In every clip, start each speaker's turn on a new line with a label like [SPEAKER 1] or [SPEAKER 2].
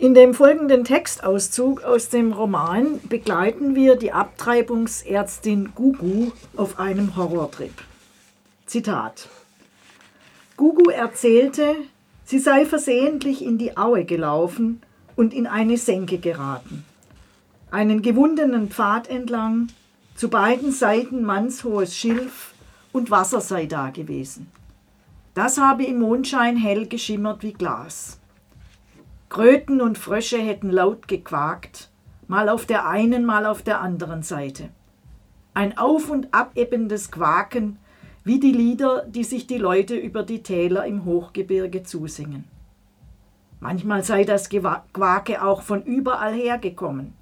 [SPEAKER 1] In dem folgenden Textauszug aus dem Roman begleiten wir die Abtreibungsärztin Gugu auf einem Horrortrip. Zitat. Gugu erzählte, sie sei versehentlich in die Aue gelaufen und in eine Senke geraten. Einen gewundenen Pfad entlang, zu beiden Seiten mannshohes Schilf und Wasser sei da gewesen. Das habe im Mondschein hell geschimmert wie Glas. Kröten und Frösche hätten laut gequakt, mal auf der einen, mal auf der anderen Seite. Ein auf und abebbendes Quaken, wie die Lieder, die sich die Leute über die Täler im Hochgebirge zusingen. Manchmal sei das Quake auch von überall hergekommen.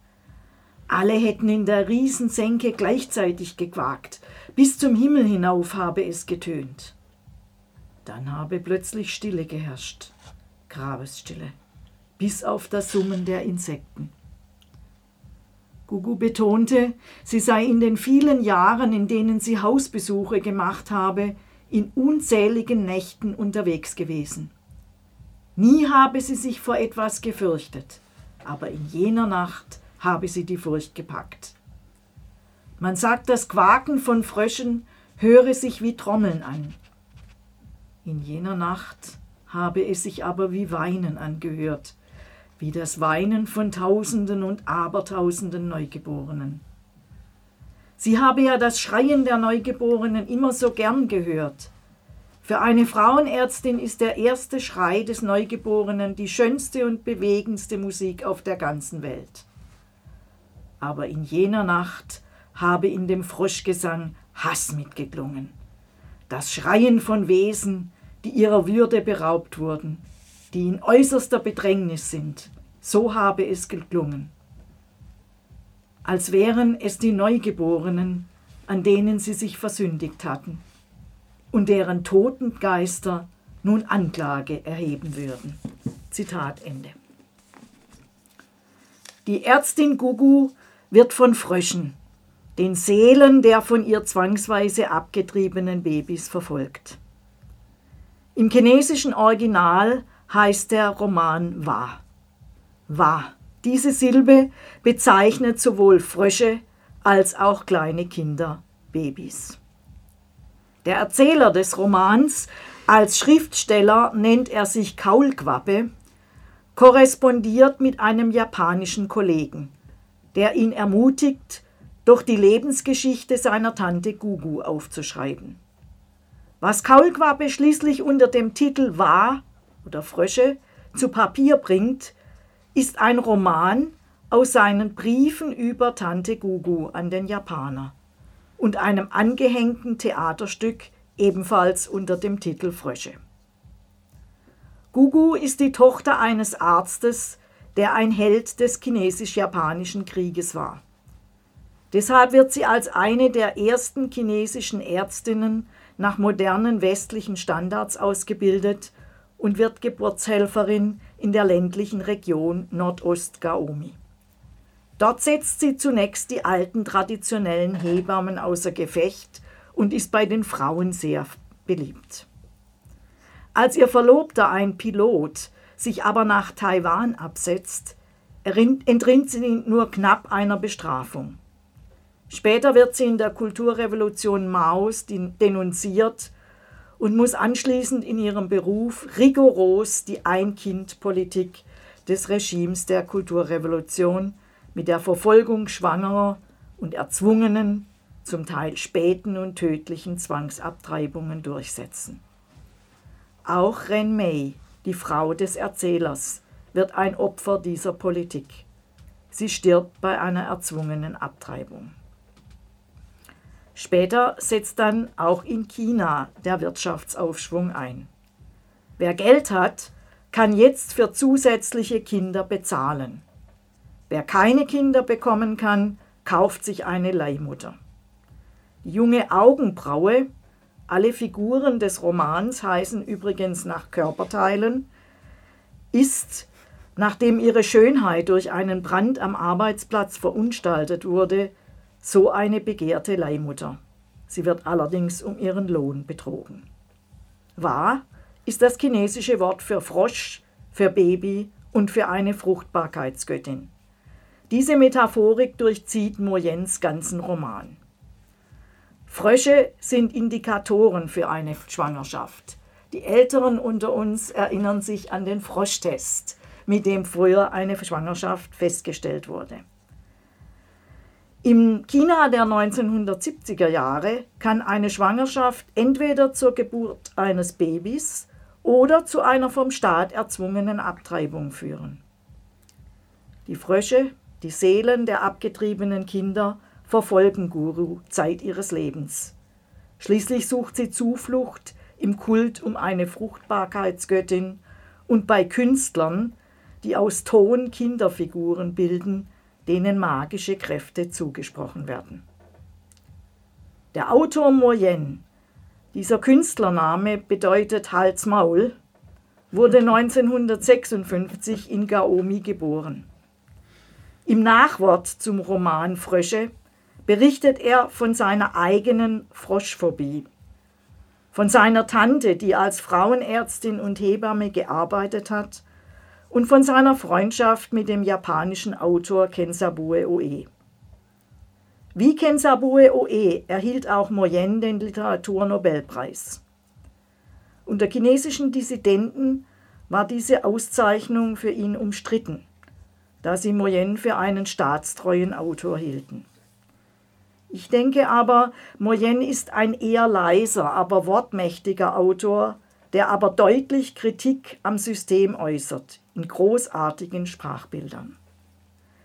[SPEAKER 1] Alle hätten in der Riesensenke gleichzeitig gequakt, bis zum Himmel hinauf habe es getönt. Dann habe plötzlich Stille geherrscht, Grabesstille bis auf das Summen der Insekten. Gugu betonte, sie sei in den vielen Jahren, in denen sie Hausbesuche gemacht habe, in unzähligen Nächten unterwegs gewesen. Nie habe sie sich vor etwas gefürchtet, aber in jener Nacht habe sie die Furcht gepackt. Man sagt, das Quaken von Fröschen höre sich wie Trommeln an. In jener Nacht habe es sich aber wie Weinen angehört, wie das Weinen von Tausenden und Abertausenden Neugeborenen. Sie habe ja das Schreien der Neugeborenen immer so gern gehört. Für eine Frauenärztin ist der erste Schrei des Neugeborenen die schönste und bewegendste Musik auf der ganzen Welt. Aber in jener Nacht habe in dem Froschgesang Hass mitgeklungen. Das Schreien von Wesen, die ihrer Würde beraubt wurden, die in äußerster Bedrängnis sind. So habe es geklungen. Als wären es die Neugeborenen, an denen sie sich versündigt hatten und deren toten Geister nun Anklage erheben würden. Zitat Ende. Die Ärztin Gugu wird von Fröschen, den Seelen der von ihr zwangsweise abgetriebenen Babys, verfolgt. Im chinesischen Original heißt der Roman Wa. Wa. Diese Silbe bezeichnet sowohl Frösche als auch kleine Kinder, Babys. Der Erzähler des Romans, als Schriftsteller nennt er sich Kaulquappe, korrespondiert mit einem japanischen Kollegen, der ihn ermutigt, doch die Lebensgeschichte seiner Tante Gugu aufzuschreiben. Was Kaulquappe schließlich unter dem Titel Wa oder Frösche zu Papier bringt, ist ein Roman aus seinen Briefen über Tante Gugu an den Japaner und einem angehängten Theaterstück ebenfalls unter dem Titel Frösche. Gugu ist die Tochter eines Arztes, der ein Held des chinesisch-japanischen Krieges war. Deshalb wird sie als eine der ersten chinesischen Ärztinnen nach modernen westlichen Standards ausgebildet und wird Geburtshelferin in der ländlichen Region Nordost-Gaomi. Dort setzt sie zunächst die alten traditionellen Hebammen außer Gefecht und ist bei den Frauen sehr beliebt. Als ihr Verlobter, ein Pilot, sich aber nach Taiwan absetzt, entrinnt sie nur knapp einer Bestrafung. Später wird sie in der Kulturrevolution Maos denunziert und muss anschließend in ihrem Beruf rigoros die Ein-Kind-Politik des Regimes der Kulturrevolution mit der Verfolgung schwangerer und erzwungenen, zum Teil späten und tödlichen Zwangsabtreibungen durchsetzen. Auch Ren Mei, die Frau des Erzählers, wird ein Opfer dieser Politik. Sie stirbt bei einer erzwungenen Abtreibung. Später setzt dann auch in China der Wirtschaftsaufschwung ein. Wer Geld hat, kann jetzt für zusätzliche Kinder bezahlen. Wer keine Kinder bekommen kann, kauft sich eine Leihmutter. Die junge Augenbraue, alle Figuren des Romans heißen übrigens nach Körperteilen, ist, nachdem ihre Schönheit durch einen Brand am Arbeitsplatz verunstaltet wurde, so eine begehrte Leihmutter. Sie wird allerdings um ihren Lohn betrogen. Wa ist das chinesische Wort für Frosch, für Baby und für eine Fruchtbarkeitsgöttin. Diese Metaphorik durchzieht Moyens ganzen Roman. Frösche sind Indikatoren für eine Schwangerschaft. Die Älteren unter uns erinnern sich an den Froschtest, mit dem früher eine Schwangerschaft festgestellt wurde. Im China der 1970er Jahre kann eine Schwangerschaft entweder zur Geburt eines Babys oder zu einer vom Staat erzwungenen Abtreibung führen. Die Frösche, die Seelen der abgetriebenen Kinder, verfolgen Guru Zeit ihres Lebens. Schließlich sucht sie Zuflucht im Kult um eine Fruchtbarkeitsgöttin und bei Künstlern, die aus Ton Kinderfiguren bilden, denen magische Kräfte zugesprochen werden. Der Autor Moyen, dieser Künstlername bedeutet Hals-Maul, wurde 1956 in Gaomi geboren. Im Nachwort zum Roman Frösche berichtet er von seiner eigenen Froschphobie, von seiner Tante, die als Frauenärztin und Hebamme gearbeitet hat, und von seiner Freundschaft mit dem japanischen Autor Kensabue Oe. Wie Kensabue Oe erhielt auch Moyen den Literaturnobelpreis. Unter chinesischen Dissidenten war diese Auszeichnung für ihn umstritten, da sie Moyen für einen staatstreuen Autor hielten. Ich denke aber, Moyen ist ein eher leiser, aber wortmächtiger Autor, der aber deutlich Kritik am System äußert, in großartigen Sprachbildern.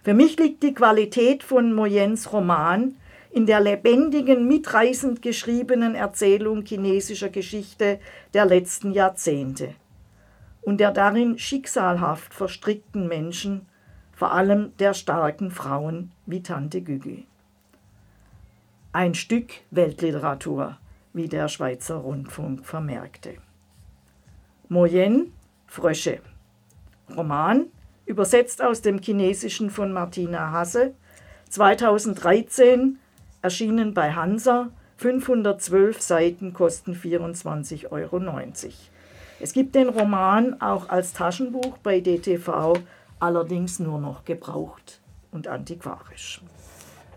[SPEAKER 1] Für mich liegt die Qualität von Moyens Roman in der lebendigen, mitreißend geschriebenen Erzählung chinesischer Geschichte der letzten Jahrzehnte und der darin schicksalhaft verstrickten Menschen, vor allem der starken Frauen wie Tante Gügü ein Stück Weltliteratur, wie der Schweizer Rundfunk vermerkte. Moyen, Frösche. Roman, übersetzt aus dem Chinesischen von Martina Hasse, 2013 erschienen bei Hansa, 512 Seiten kosten 24,90 Euro. Es gibt den Roman auch als Taschenbuch bei DTV, allerdings nur noch gebraucht und antiquarisch.